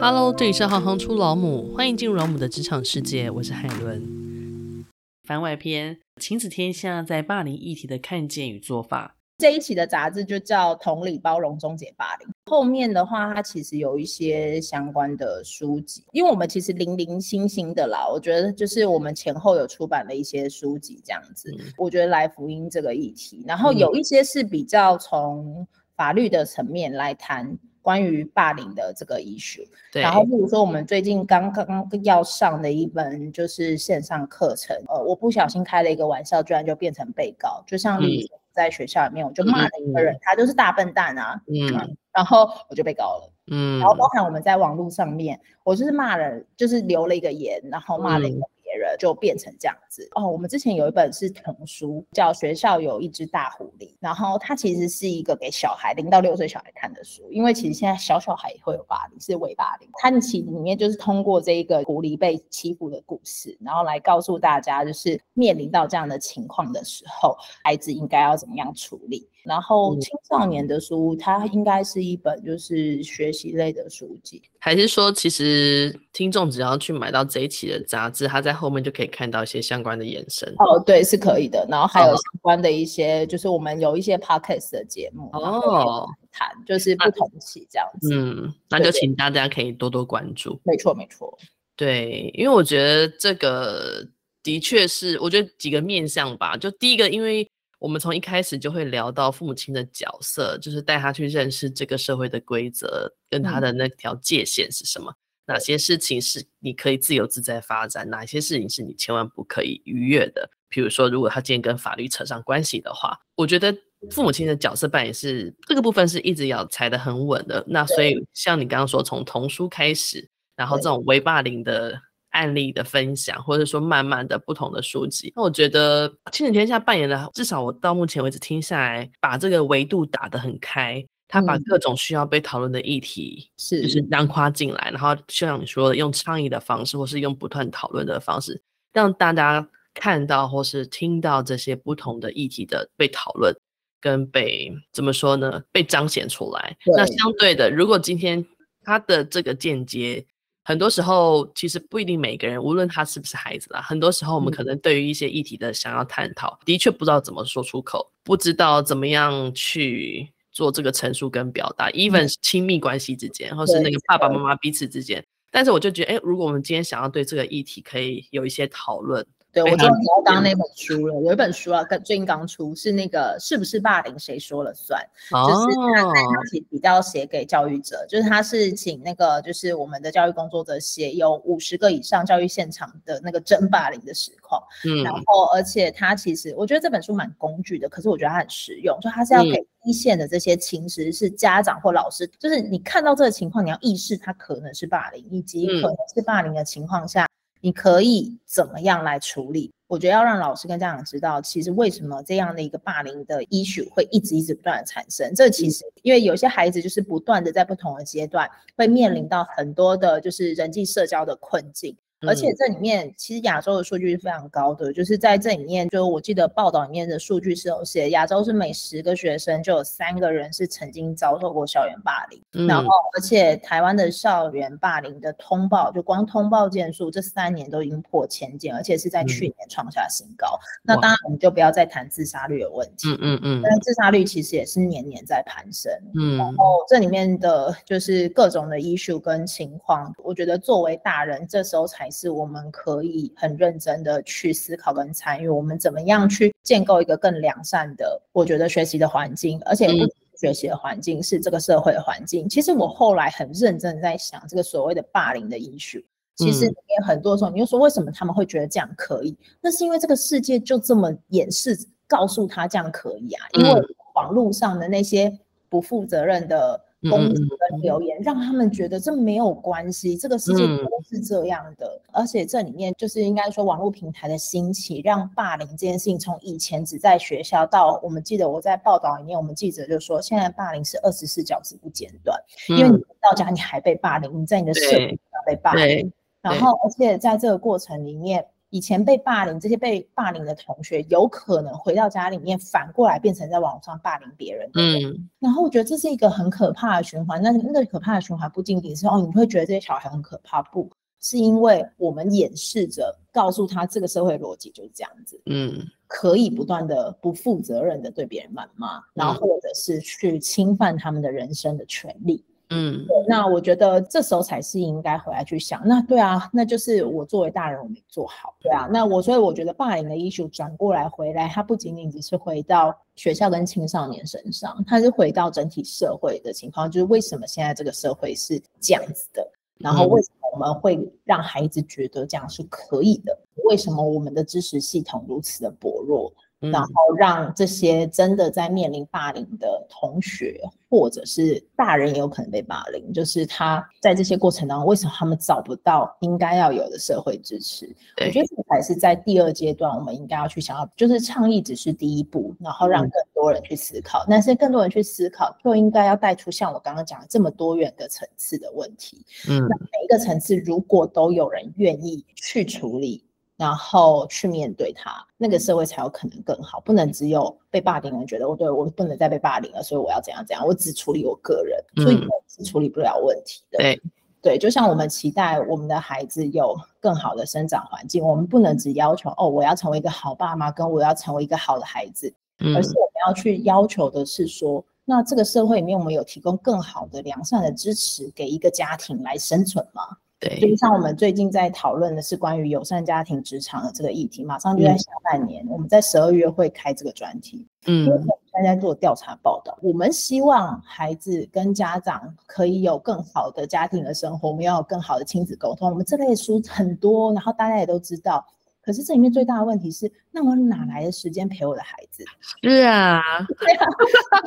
Hello，这里是行行出老母，欢迎进入老母的职场世界，我是海伦。番外篇：亲子天下在霸凌议题的看见与做法。这一期的杂志就叫《同理包容终结霸凌》。后面的话，它其实有一些相关的书籍，因为我们其实零零星星的啦。我觉得就是我们前后有出版了一些书籍这样子。嗯、我觉得来福音这个议题，然后有一些是比较从法律的层面来谈关于霸凌的这个 issue。对。然后比如说我们最近刚刚要上的一门就是线上课程，呃，我不小心开了一个玩笑，居然就变成被告，就像你。嗯在学校里面，我就骂了一个人，嗯、他就是大笨蛋啊，嗯，嗯，然后我就被告了，嗯，然后包含我们在网络上面，我就是骂人，就是留了一个言，然后骂了一个。嗯人就变成这样子哦。我们之前有一本是童书，叫《学校有一只大狐狸》，然后它其实是一个给小孩零到六岁小孩看的书，因为其实现在小小孩也会有霸凌，是伪霸凌。它其里面就是通过这一个狐狸被欺负的故事，然后来告诉大家，就是面临到这样的情况的时候，孩子应该要怎么样处理。然后青少年的书，它应该是一本就是学习类的书籍，还是说其实听众只要去买到这一期的杂志，他在后面就可以看到一些相关的延伸？哦，对，是可以的。然后还有相关的一些，就是我们有一些 podcast 的节目哦，谈就是不同期这样子。嗯，那就请大家可以多多关注。没错，没错。对，因为我觉得这个的确是，我觉得几个面向吧。就第一个，因为我们从一开始就会聊到父母亲的角色，就是带他去认识这个社会的规则跟他的那条界限是什么，嗯、哪些事情是你可以自由自在发展，哪些事情是你千万不可以逾越的。比如说，如果他今天跟法律扯上关系的话，我觉得父母亲的角色扮演是这个部分是一直要踩得很稳的。那所以像你刚刚说，从童书开始，然后这种微霸凌的。案例的分享，或者说慢慢的不同的书籍，那我觉得亲子天下扮演的，至少我到目前为止听下来，把这个维度打得很开，他把各种需要被讨论的议题是就是囊括进来，然后就像你说的，用倡议的方式，或是用不断讨论的方式，让大家看到或是听到这些不同的议题的被讨论跟被怎么说呢？被彰显出来。那相对的，如果今天他的这个间接。很多时候，其实不一定每个人，无论他是不是孩子啦，很多时候我们可能对于一些议题的想要探讨，嗯、的确不知道怎么说出口，不知道怎么样去做这个陈述跟表达，even 亲密关系之间，嗯、或是那个爸爸妈妈彼此之间。但是我就觉得，哎，如果我们今天想要对这个议题可以有一些讨论。对，我知道你要刚刚那本书了，有一本书啊，跟最近刚出，是那个是不是霸凌谁说了算？哦、就是他他其实比较写给教育者，就是他是请那个就是我们的教育工作者写有五十个以上教育现场的那个真霸凌的实况，嗯，然后而且他其实我觉得这本书蛮工具的，可是我觉得它很实用，就他是要给一线的这些情实是家长或老师，嗯、就是你看到这个情况，你要意识它可能是霸凌，以及可能是霸凌的情况下。你可以怎么样来处理？我觉得要让老师跟家长知道，其实为什么这样的一个霸凌的 issue 会一直一直不断的产生。这其实因为有些孩子就是不断的在不同的阶段会面临到很多的，就是人际社交的困境。而且这里面其实亚洲的数据是非常高的，就是在这里面，就我记得报道里面的数据是有写，亚洲是每十个学生就有三个人是曾经遭受过校园霸凌，嗯、然后而且台湾的校园霸凌的通报，就光通报件数这三年都已经破千件，而且是在去年创下新高。嗯、那当然我们就不要再谈自杀率的问题，嗯嗯嗯，但自杀率其实也是年年在攀升，嗯，然后这里面的就是各种的 issue 跟情况，我觉得作为大人这时候才。是我们可以很认真的去思考跟参与，我们怎么样去建构一个更良善的，我觉得学习的环境，而且不学习的环境是这个社会的环境。其实我后来很认真在想，这个所谓的霸凌的 issue，其实里面很多时候你就说为什么他们会觉得这样可以？那是因为这个世界就这么掩饰告诉他这样可以啊，因为网络上的那些不负责任的。攻击跟留言，让他们觉得这没有关系，这个世界不是这样的。嗯、而且这里面就是应该说，网络平台的兴起，让霸凌这件事情从以前只在学校，到我们记得我在报道里面，我们记者就说，现在霸凌是二十四小时不间断，嗯、因为你到家你还被霸凌，你在你的社群上被霸凌，然后而且在这个过程里面。以前被霸凌，这些被霸凌的同学，有可能回到家里面，反过来变成在网上霸凌别人。嗯，然后我觉得这是一个很可怕的循环。那那个可怕的循环不仅仅是哦，你会觉得这些小孩很可怕，不是因为我们掩饰着告诉他这个社会逻辑就是这样子。嗯，可以不断的不负责任的对别人谩骂，然后或者是去侵犯他们的人生的权利。嗯，那我觉得这时候才是应该回来去想，那对啊，那就是我作为大人我没做好，对啊，那我所以我觉得霸凌的 issue 转过来回来，它不仅仅只是回到学校跟青少年身上，它是回到整体社会的情况，就是为什么现在这个社会是这样子的，然后为什么我们会让孩子觉得这样是可以的，为什么我们的知识系统如此的薄弱？然后让这些真的在面临霸凌的同学，或者是大人也有可能被霸凌，就是他在这些过程当中，为什么他们找不到应该要有的社会支持？我觉得这才是在第二阶段我们应该要去想要，就是倡议只是第一步，然后让更多人去思考。但是更多人去思考，就应该要带出像我刚刚讲的这么多元的层次的问题。嗯，那每一个层次如果都有人愿意去处理。然后去面对他，那个社会才有可能更好。不能只有被霸凌的人觉得，我对我不能再被霸凌了，所以我要怎样怎样，我只处理我个人，所以我是处理不了问题的。对对，就像我们期待我们的孩子有更好的生长环境，我们不能只要求哦，我要成为一个好爸妈，跟我要成为一个好的孩子，而是我们要去要求的是说，那这个社会里面我们有提供更好的良善的支持给一个家庭来生存吗？对，就像我们最近在讨论的是关于友善家庭职场的这个议题，马上就在下半年，嗯、我们在十二月会开这个专题。嗯，因为我们现在做调查报道，我们希望孩子跟家长可以有更好的家庭的生活，我们要有更好的亲子沟通。我们这类书很多，然后大家也都知道。可是这里面最大的问题是，那我哪来的时间陪我的孩子？是啊，对啊，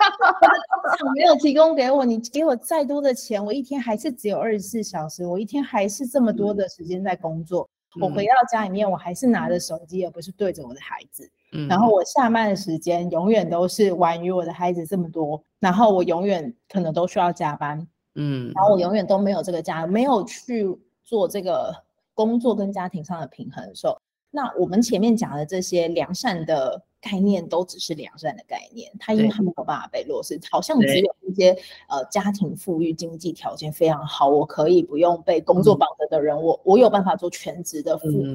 没有提供给我，你给我再多的钱，我一天还是只有二十四小时，我一天还是这么多的时间在工作。嗯、我回到家里面，我还是拿着手机，而不是对着我的孩子。嗯，然后我下班的时间永远都是晚于我的孩子这么多，然后我永远可能都需要加班。嗯，然后我永远都没有这个家，没有去做这个工作跟家庭上的平衡的时候。那我们前面讲的这些良善的概念，都只是良善的概念，它因为它没有办法被落实，好像只有一些呃家庭富裕、经济条件非常好，我可以不用被工作绑着的人，嗯、我我有办法做全职的父母的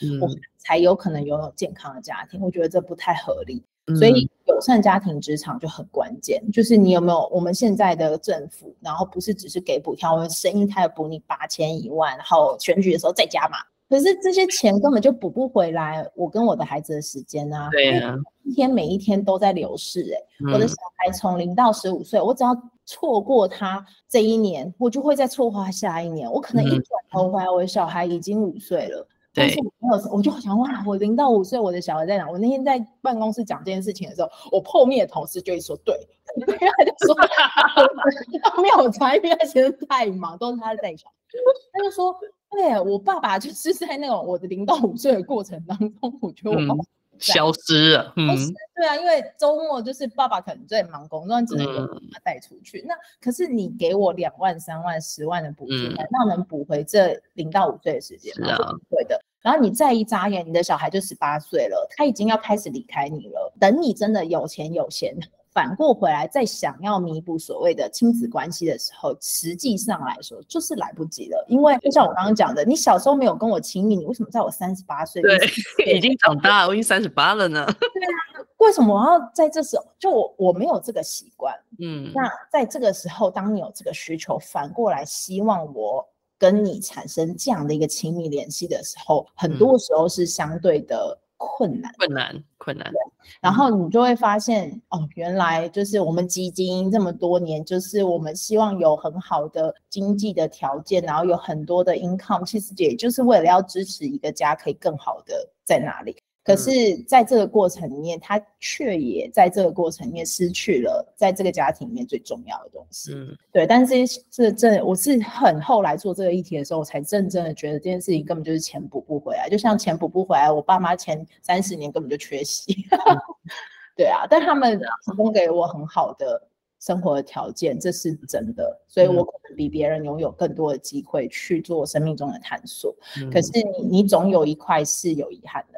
人，我。才有可能拥有健康的家庭。我觉得这不太合理，嗯、所以友善家庭职场就很关键，就是你有没有我们现在的政府，然后不是只是给补贴，我们生一胎补你八千一万，然后选举的时候再加码。可是这些钱根本就补不回来，我跟我的孩子的时间啊，对啊，一天每一天都在流逝哎、我的小孩从零到十五岁，我只要错过他这一年，我就会再错过他下一年。我可能一转头回来，我的小孩已经五岁了。但是我没有，我就想哇，我零到五岁，我的小孩在哪？我那天在办公室讲这件事情的时候，我后面的同事就会说，对，他就说 他没有才，因为他其实太忙，都是他在想，他就说。对，我爸爸就是在那种我的零到五岁的过程当中，我觉得我爸爸、嗯、消失了。嗯，对啊，因为周末就是爸爸可能在忙工作，只能由妈妈带出去。嗯、那可是你给我两万、三万、十万的补助，难道、嗯、能补回这零到五岁的时间吗？是啊，对的。然后你再一眨眼，你的小孩就十八岁了，他已经要开始离开你了。等你真的有钱有闲。反过回来，再想要弥补所谓的亲子关系的时候，实际上来说就是来不及了。因为就像我刚刚讲的，你小时候没有跟我亲密，你为什么在我三十八岁？对，已经长大了，我已经三十八了呢。对啊，为什么我要在这时候？就我我没有这个习惯。嗯，那在这个时候，当你有这个需求，反过来希望我跟你产生这样的一个亲密联系的时候，很多时候是相对的。困难，困难，困难。然后你就会发现，嗯、哦，原来就是我们基金这么多年，就是我们希望有很好的经济的条件，然后有很多的 income，其实也就是为了要支持一个家可以更好的在哪里。可是，在这个过程里面，他却也在这个过程里面失去了在这个家庭里面最重要的东西。嗯，对。但是这这，我是很后来做这个议题的时候，我才真正的觉得这件事情根本就是钱补不回来。就像钱补不回来，我爸妈前三十年根本就缺席。嗯、对啊，但他们提供给我很好的生活的条件，这是真的。所以我可能比别人拥有更多的机会去做生命中的探索。嗯、可是你你总有一块是有遗憾的。